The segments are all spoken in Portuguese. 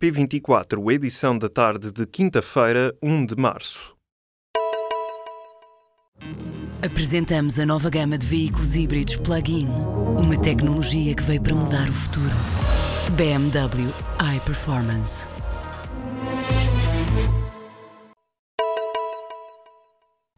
P24, edição da tarde de quinta-feira, 1 de março. Apresentamos a nova gama de veículos híbridos plug-in. Uma tecnologia que veio para mudar o futuro. BMW iPerformance.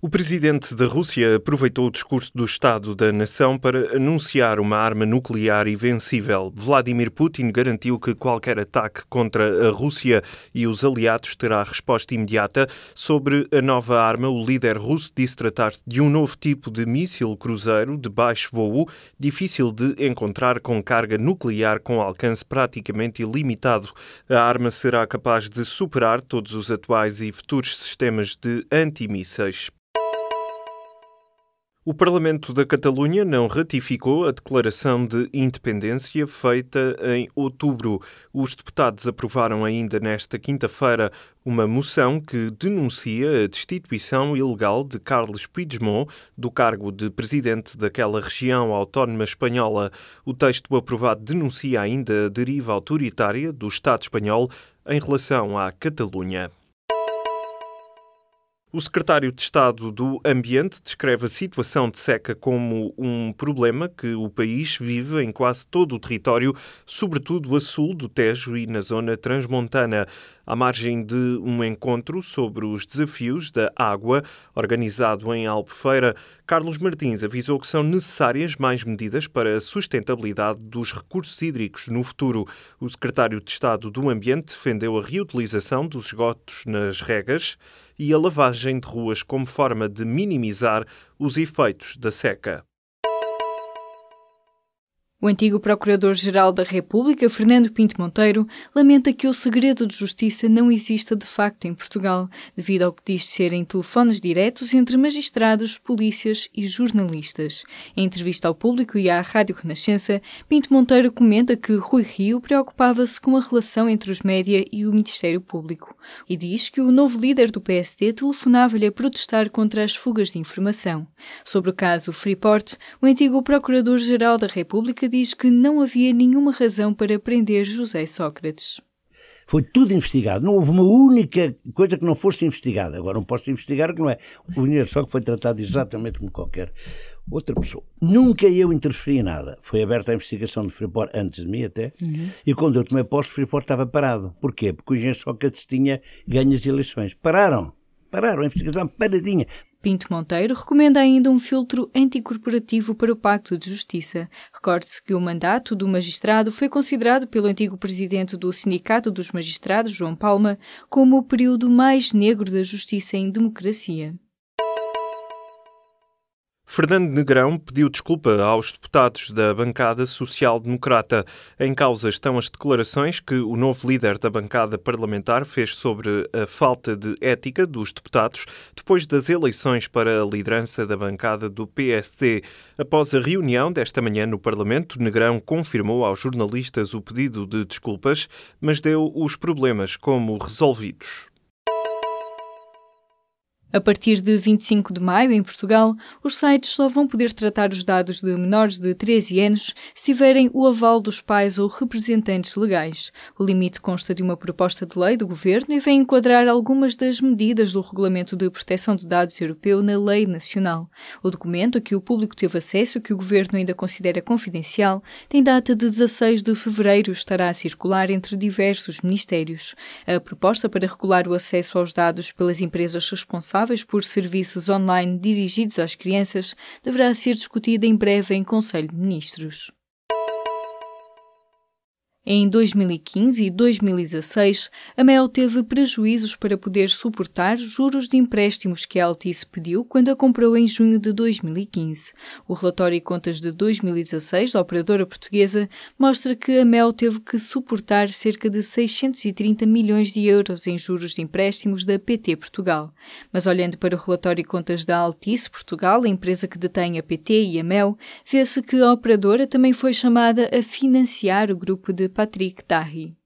O presidente da Rússia aproveitou o discurso do Estado da Nação para anunciar uma arma nuclear invencível. Vladimir Putin garantiu que qualquer ataque contra a Rússia e os aliados terá resposta imediata. Sobre a nova arma, o líder russo disse tratar-se de um novo tipo de míssil cruzeiro de baixo voo, difícil de encontrar com carga nuclear com alcance praticamente ilimitado. A arma será capaz de superar todos os atuais e futuros sistemas de antimísseis. O Parlamento da Catalunha não ratificou a declaração de independência feita em outubro. Os deputados aprovaram ainda nesta quinta-feira uma moção que denuncia a destituição ilegal de Carles Puigdemont do cargo de presidente daquela região autónoma espanhola. O texto aprovado denuncia ainda a deriva autoritária do Estado espanhol em relação à Catalunha. O secretário de Estado do Ambiente descreve a situação de seca como um problema que o país vive em quase todo o território, sobretudo a sul do Tejo e na zona transmontana. À margem de um encontro sobre os desafios da água, organizado em Albufeira, Carlos Martins avisou que são necessárias mais medidas para a sustentabilidade dos recursos hídricos no futuro. O secretário de Estado do Ambiente defendeu a reutilização dos esgotos nas regas e a lavagem de ruas como forma de minimizar os efeitos da seca. O antigo Procurador-Geral da República, Fernando Pinto Monteiro, lamenta que o segredo de justiça não exista de facto em Portugal, devido ao que diz serem telefones diretos entre magistrados, polícias e jornalistas. Em entrevista ao público e à Rádio Renascença, Pinto Monteiro comenta que Rui Rio preocupava-se com a relação entre os média e o Ministério Público e diz que o novo líder do PSD telefonava-lhe a protestar contra as fugas de informação. Sobre o caso Freeport, o antigo Procurador-Geral da República diz que não havia nenhuma razão para prender José Sócrates. Foi tudo investigado. Não houve uma única coisa que não fosse investigada. Agora não posso investigar que não é. O dinheiro só que foi tratado exatamente como qualquer outra pessoa. Nunca eu interferi em nada. Foi aberta a investigação de Freeport antes de mim até. Uhum. E quando eu tomei posto, Freeport estava parado. Porquê? Porque o engenheiro Sócrates tinha ganho as eleições. Pararam. Pararam. A investigação paradinha. Pinto Monteiro recomenda ainda um filtro anticorporativo para o Pacto de Justiça. Recorde-se que o mandato do magistrado foi considerado pelo antigo presidente do Sindicato dos Magistrados, João Palma, como o período mais negro da justiça em democracia. Fernando Negrão pediu desculpa aos deputados da bancada social-democrata. Em causa estão as declarações que o novo líder da bancada parlamentar fez sobre a falta de ética dos deputados depois das eleições para a liderança da bancada do PSD. Após a reunião desta manhã no Parlamento, Negrão confirmou aos jornalistas o pedido de desculpas, mas deu os problemas como resolvidos. A partir de 25 de maio, em Portugal, os sites só vão poder tratar os dados de menores de 13 anos se tiverem o aval dos pais ou representantes legais. O limite consta de uma proposta de lei do governo e vem enquadrar algumas das medidas do Regulamento de Proteção de Dados Europeu na lei nacional. O documento a que o público teve acesso, que o governo ainda considera confidencial, tem data de 16 de fevereiro e estará a circular entre diversos ministérios. A proposta para regular o acesso aos dados pelas empresas responsáveis responsáveis por serviços online dirigidos às crianças deverá ser discutida em breve em Conselho de Ministros. Em 2015 e 2016, a Mel teve prejuízos para poder suportar juros de empréstimos que a Altice pediu quando a comprou em junho de 2015. O relatório e contas de 2016 da operadora portuguesa mostra que a Mel teve que suportar cerca de 630 milhões de euros em juros de empréstimos da PT Portugal. Mas olhando para o relatório e contas da Altice Portugal, a empresa que detém a PT e a Mel, vê-se que a operadora também foi chamada a financiar o grupo de Patrick Dahi.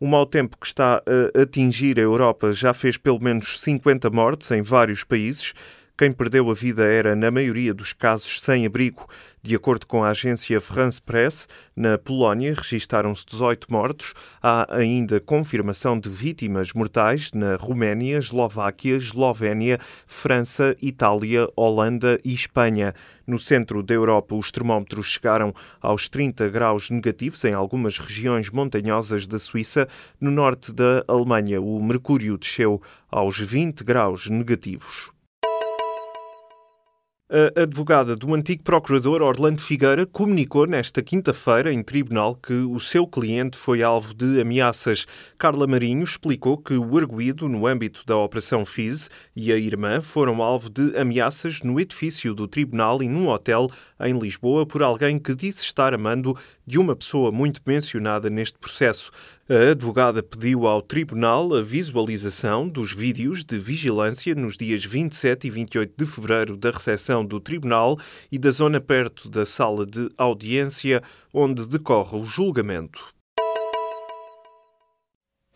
O mau tempo que está a atingir a Europa já fez pelo menos 50 mortes em vários países. Quem perdeu a vida era, na maioria dos casos, sem abrigo. De acordo com a agência France Press, na Polónia registaram-se 18 mortos. Há ainda confirmação de vítimas mortais na Roménia, Eslováquia, Eslovénia, França, Itália, Holanda e Espanha. No centro da Europa, os termómetros chegaram aos 30 graus negativos em algumas regiões montanhosas da Suíça. No norte da Alemanha, o mercúrio desceu aos 20 graus negativos. A advogada do antigo procurador Orlando Figueira comunicou nesta quinta-feira em tribunal que o seu cliente foi alvo de ameaças. Carla Marinho explicou que o arguído no âmbito da Operação FIS e a irmã foram alvo de ameaças no edifício do tribunal e num hotel em Lisboa por alguém que disse estar amando de uma pessoa muito mencionada neste processo. A advogada pediu ao tribunal a visualização dos vídeos de vigilância nos dias 27 e 28 de fevereiro da recepção do tribunal e da zona perto da sala de audiência onde decorre o julgamento.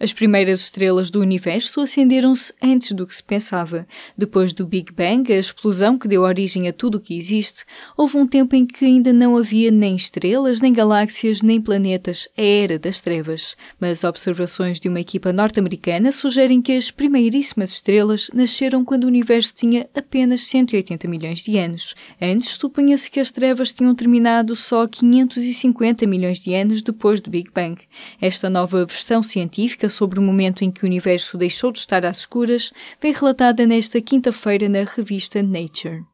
As primeiras estrelas do universo acenderam-se antes do que se pensava. Depois do Big Bang, a explosão que deu origem a tudo o que existe, houve um tempo em que ainda não havia nem estrelas, nem galáxias, nem planetas, a era das trevas. Mas observações de uma equipa norte-americana sugerem que as primeiríssimas estrelas nasceram quando o universo tinha apenas 180 milhões de anos. Antes, supunha-se que as trevas tinham terminado só 550 milhões de anos depois do Big Bang. Esta nova versão científica sobre o momento em que o universo deixou de estar às escuras vem relatada nesta quinta-feira na revista Nature.